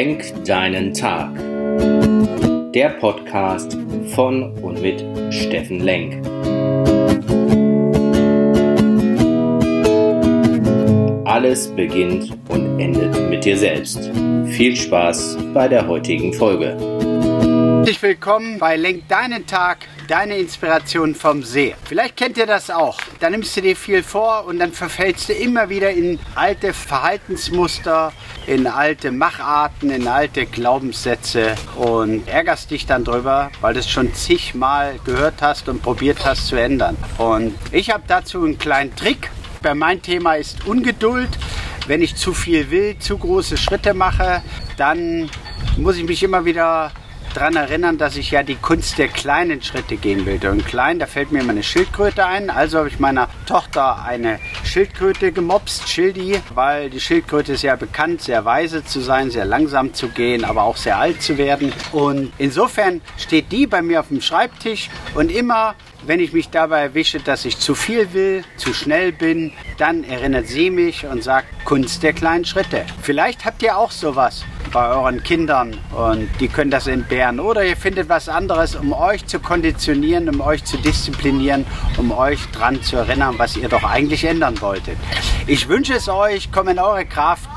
Lenk deinen Tag. Der Podcast von und mit Steffen Lenk. Alles beginnt und endet mit dir selbst. Viel Spaß bei der heutigen Folge. Herzlich willkommen bei Lenk deinen Tag, deine Inspiration vom See. Vielleicht kennt ihr das auch. Da nimmst du dir viel vor und dann verfällst du immer wieder in alte Verhaltensmuster, in alte Macharten, in alte Glaubenssätze und ärgerst dich dann drüber, weil du es schon zigmal gehört hast und probiert hast zu ändern. Und ich habe dazu einen kleinen Trick. Bei mein Thema ist Ungeduld. Wenn ich zu viel will, zu große Schritte mache, dann muss ich mich immer wieder daran erinnern, dass ich ja die Kunst der kleinen Schritte gehen will. Und klein, da fällt mir immer eine Schildkröte ein. Also habe ich meiner Tochter eine Schildkröte gemobst, Schildi, weil die Schildkröte ist ja bekannt, sehr weise zu sein, sehr langsam zu gehen, aber auch sehr alt zu werden. Und insofern steht die bei mir auf dem Schreibtisch und immer wenn ich mich dabei erwische, dass ich zu viel will, zu schnell bin, dann erinnert sie mich und sagt Kunst der kleinen Schritte. Vielleicht habt ihr auch sowas bei euren Kindern und die können das entbehren. Oder ihr findet was anderes, um euch zu konditionieren, um euch zu disziplinieren, um euch dran zu erinnern, was ihr doch eigentlich ändern wolltet. Ich wünsche es euch, komm in eure Kraft